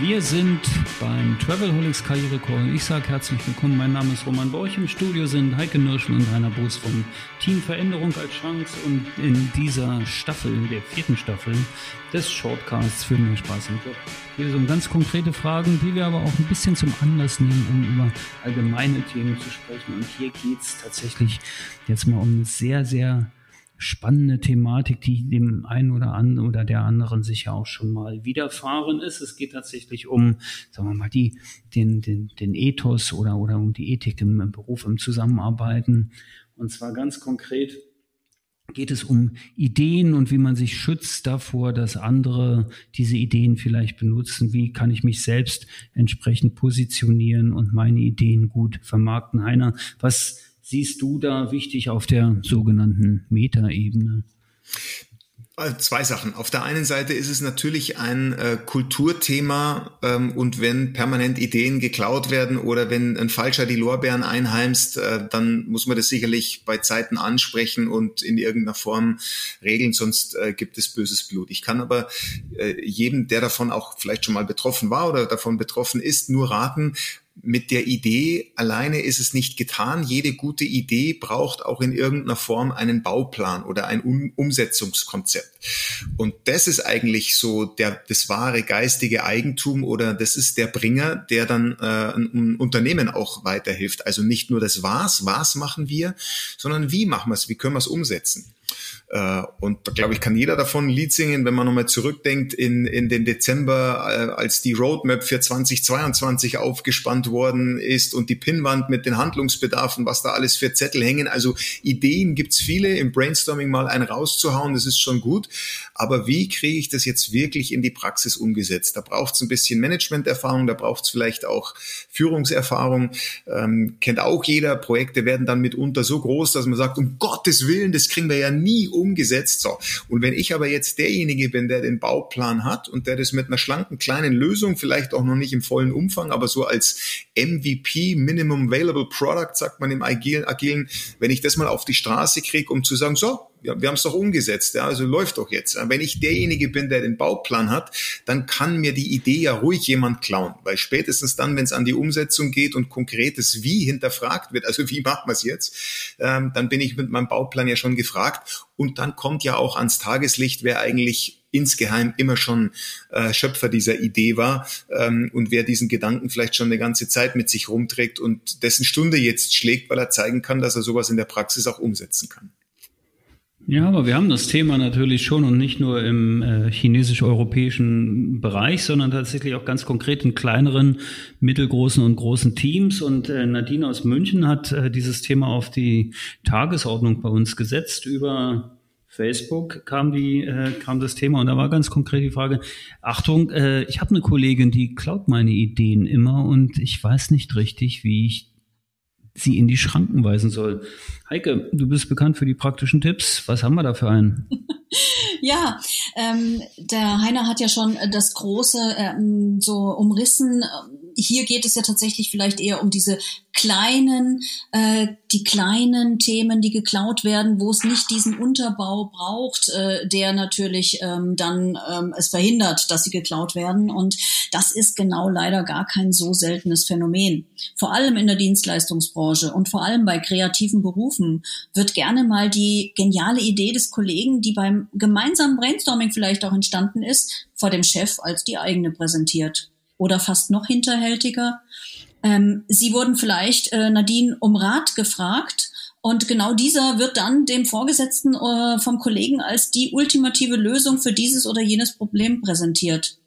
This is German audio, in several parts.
Wir sind beim Travelholics Karriere Call. Ich sage herzlich willkommen. Mein Name ist Roman Borch. Im Studio sind Heike Nürschel und Rainer Boos vom Team Veränderung als Chance. Und in dieser Staffel, der vierten Staffel des Shortcasts für mehr Spaß im Job, geht es um ganz konkrete Fragen, die wir aber auch ein bisschen zum Anlass nehmen, um über allgemeine Themen zu sprechen. Und hier geht es tatsächlich jetzt mal um eine sehr, sehr spannende Thematik, die dem einen oder anderen oder der anderen sicher auch schon mal widerfahren ist. Es geht tatsächlich um, sagen wir mal, die, den, den, den Ethos oder, oder um die Ethik im, im Beruf, im Zusammenarbeiten. Und zwar ganz konkret geht es um Ideen und wie man sich schützt davor, dass andere diese Ideen vielleicht benutzen. Wie kann ich mich selbst entsprechend positionieren und meine Ideen gut vermarkten? Heiner, was siehst du da wichtig auf der sogenannten Metaebene? Äh, zwei Sachen. Auf der einen Seite ist es natürlich ein äh, Kulturthema ähm, und wenn permanent Ideen geklaut werden oder wenn ein Falscher die Lorbeeren einheimst, äh, dann muss man das sicherlich bei Zeiten ansprechen und in irgendeiner Form regeln, sonst äh, gibt es böses Blut. Ich kann aber äh, jedem, der davon auch vielleicht schon mal betroffen war oder davon betroffen ist, nur raten, mit der Idee alleine ist es nicht getan. Jede gute Idee braucht auch in irgendeiner Form einen Bauplan oder ein um Umsetzungskonzept. Und das ist eigentlich so der, das wahre geistige Eigentum oder das ist der Bringer, der dann äh, ein Unternehmen auch weiterhilft. Also nicht nur das Was, was machen wir, sondern wie machen wir es, wie können wir es umsetzen. Äh, und da glaube ich, kann jeder davon ein Lied singen, wenn man nochmal zurückdenkt in, in den Dezember, äh, als die Roadmap für 2022 aufgespannt worden ist und die Pinnwand mit den Handlungsbedarfen, was da alles für Zettel hängen. Also Ideen gibt's viele, im Brainstorming mal einen rauszuhauen, das ist schon gut. Aber wie kriege ich das jetzt wirklich in die Praxis umgesetzt? Da braucht's ein bisschen Managementerfahrung, da braucht's vielleicht auch Führungserfahrung. Ähm, kennt auch jeder, Projekte werden dann mitunter so groß, dass man sagt, um Gottes Willen, das kriegen wir ja nie umgesetzt. So. Und wenn ich aber jetzt derjenige bin, der den Bauplan hat und der das mit einer schlanken kleinen Lösung, vielleicht auch noch nicht im vollen Umfang, aber so als MVP, Minimum Available Product, sagt man im agilen, agilen wenn ich das mal auf die Straße kriege, um zu sagen, so, ja, wir haben es doch umgesetzt, ja, also läuft doch jetzt. Wenn ich derjenige bin, der den Bauplan hat, dann kann mir die Idee ja ruhig jemand klauen, weil spätestens dann, wenn es an die Umsetzung geht und konkretes Wie hinterfragt wird, also wie machen wir es jetzt, ähm, dann bin ich mit meinem Bauplan ja schon gefragt und dann kommt ja auch ans Tageslicht, wer eigentlich insgeheim immer schon äh, Schöpfer dieser Idee war ähm, und wer diesen Gedanken vielleicht schon eine ganze Zeit mit sich rumträgt und dessen Stunde jetzt schlägt, weil er zeigen kann, dass er sowas in der Praxis auch umsetzen kann. Ja, aber wir haben das Thema natürlich schon und nicht nur im äh, chinesisch-europäischen Bereich, sondern tatsächlich auch ganz konkret in kleineren, mittelgroßen und großen Teams. Und äh, Nadine aus München hat äh, dieses Thema auf die Tagesordnung bei uns gesetzt. Über Facebook kam die äh, kam das Thema und da war ganz konkret die Frage: Achtung, äh, ich habe eine Kollegin, die klaut meine Ideen immer und ich weiß nicht richtig, wie ich sie in die Schranken weisen soll. Heike, du bist bekannt für die praktischen Tipps. Was haben wir da für einen? ja, ähm, der Heiner hat ja schon das Große ähm, so umrissen. Hier geht es ja tatsächlich vielleicht eher um diese kleinen, äh, die kleinen Themen, die geklaut werden, wo es nicht diesen Unterbau braucht, äh, der natürlich ähm, dann ähm, es verhindert, dass sie geklaut werden. Und das ist genau leider gar kein so seltenes Phänomen. Vor allem in der Dienstleistungsbranche und vor allem bei kreativen Berufen wird gerne mal die geniale Idee des Kollegen, die beim gemeinsamen Brainstorming vielleicht auch entstanden ist, vor dem Chef als die eigene präsentiert. Oder fast noch hinterhältiger, ähm, Sie wurden vielleicht, äh, Nadine, um Rat gefragt. Und genau dieser wird dann dem Vorgesetzten äh, vom Kollegen als die ultimative Lösung für dieses oder jenes Problem präsentiert.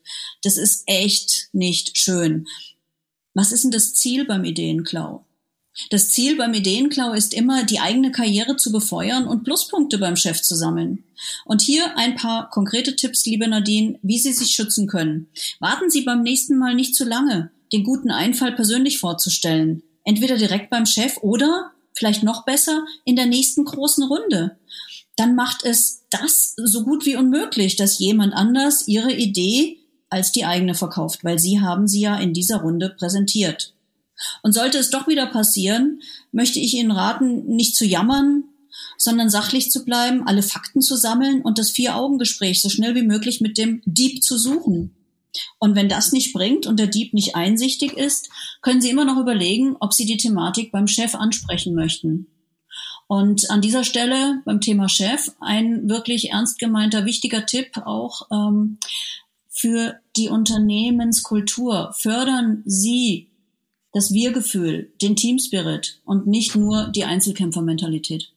Das ist echt nicht schön. Was ist denn das Ziel beim Ideenklau? Das Ziel beim Ideenklau ist immer, die eigene Karriere zu befeuern und Pluspunkte beim Chef zu sammeln. Und hier ein paar konkrete Tipps, liebe Nadine, wie Sie sich schützen können. Warten Sie beim nächsten Mal nicht zu lange den guten Einfall persönlich vorzustellen. Entweder direkt beim Chef oder, vielleicht noch besser, in der nächsten großen Runde. Dann macht es das so gut wie unmöglich, dass jemand anders ihre Idee als die eigene verkauft, weil Sie haben sie ja in dieser Runde präsentiert. Und sollte es doch wieder passieren, möchte ich Ihnen raten, nicht zu jammern, sondern sachlich zu bleiben, alle Fakten zu sammeln und das Vier-Augen-Gespräch so schnell wie möglich mit dem Dieb zu suchen. Und wenn das nicht bringt und der Dieb nicht einsichtig ist, können Sie immer noch überlegen, ob Sie die Thematik beim Chef ansprechen möchten. Und an dieser Stelle beim Thema Chef ein wirklich ernst gemeinter wichtiger Tipp auch ähm, für die Unternehmenskultur. Fördern Sie das Wir-Gefühl, den Teamspirit und nicht nur die Einzelkämpfermentalität.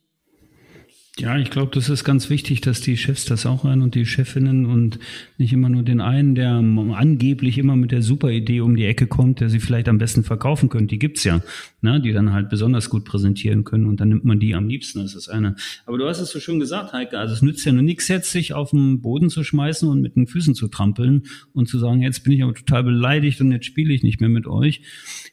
Ja, ich glaube, das ist ganz wichtig, dass die Chefs das auch hören und die Chefinnen und nicht immer nur den einen, der angeblich immer mit der super Idee um die Ecke kommt, der sie vielleicht am besten verkaufen könnte. Die gibt's ja, ne, die dann halt besonders gut präsentieren können und dann nimmt man die am liebsten. Das ist eine. Aber du hast es so schön gesagt, Heike. Also es nützt ja nur nichts, jetzt sich auf den Boden zu schmeißen und mit den Füßen zu trampeln und zu sagen, jetzt bin ich aber total beleidigt und jetzt spiele ich nicht mehr mit euch.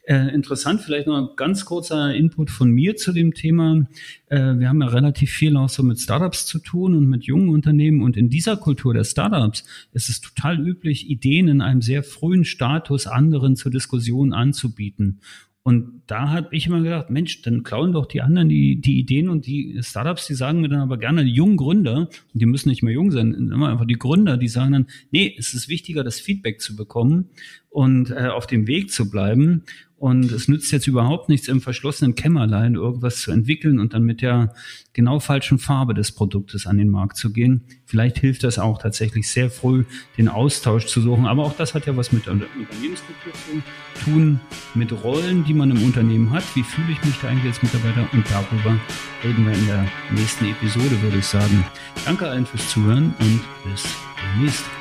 Äh, interessant, vielleicht noch ein ganz kurzer Input von mir zu dem Thema. Äh, wir haben ja relativ viel auch so mit Startups zu tun und mit jungen Unternehmen. Und in dieser Kultur der Startups ist es total üblich, Ideen in einem sehr frühen Status anderen zur Diskussion anzubieten. Und da habe ich immer gedacht, Mensch, dann klauen doch die anderen die, die Ideen und die Startups, die sagen mir dann aber gerne, die jungen Gründer, und die müssen nicht mehr jung sein, immer einfach die Gründer, die sagen dann, nee, es ist wichtiger, das Feedback zu bekommen und äh, auf dem Weg zu bleiben. Und es nützt jetzt überhaupt nichts, im verschlossenen Kämmerlein irgendwas zu entwickeln und dann mit der genau falschen Farbe des Produktes an den Markt zu gehen. Vielleicht hilft das auch tatsächlich sehr früh, den Austausch zu suchen. Aber auch das hat ja was mit Unternehmenskultur zu tun, mit Rollen, die man im Unternehmen hat. Wie fühle ich mich da eigentlich als Mitarbeiter? Und darüber reden wir in der nächsten Episode, würde ich sagen. Danke allen fürs Zuhören und bis demnächst.